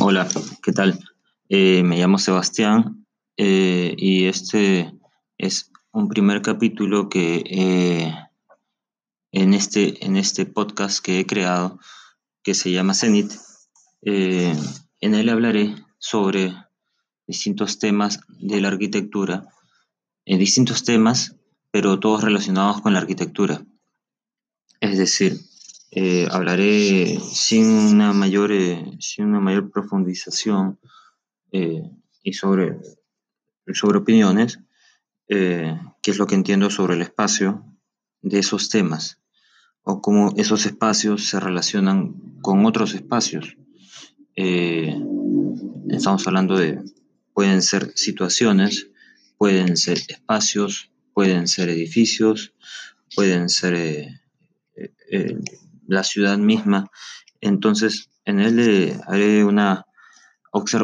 Hola, ¿qué tal? Eh, me llamo Sebastián eh, y este es un primer capítulo que eh, en, este, en este podcast que he creado que se llama Zenit. en él hablaré sobre distintos temas de la arquitectura, en distintos temas, pero todos relacionados con la arquitectura. Es decir, eh, hablaré sin una mayor, eh, sin una mayor profundización eh, y sobre, sobre opiniones, qué es lo que entiendo sobre el espacio de esos temas o cómo esos espacios se relacionan con otros espacios. estamos hablando de, pueden ser situaciones, pueden ser espacios, pueden ser edificios, pueden ser la ciudad misma. Entonces, en él eh, haré, una,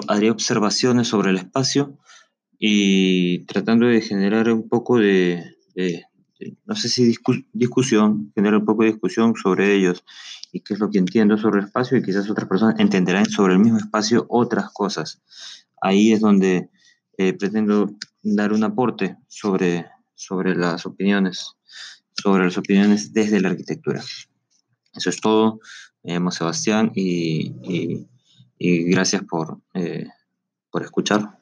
haré observaciones sobre el espacio y tratando de generar un poco de, no sé si discusión, generar un poco de discusión sobre ellos y qué es lo que entiendo sobre el espacio y quizás otras personas entenderán sobre el mismo espacio otras cosas. Ahí es donde eh, pretendo dar un aporte sobre, sobre las opiniones, sobre las opiniones desde la arquitectura. Eso es todo. Me llamo Sebastián y, gracias por, eh, por escuchar.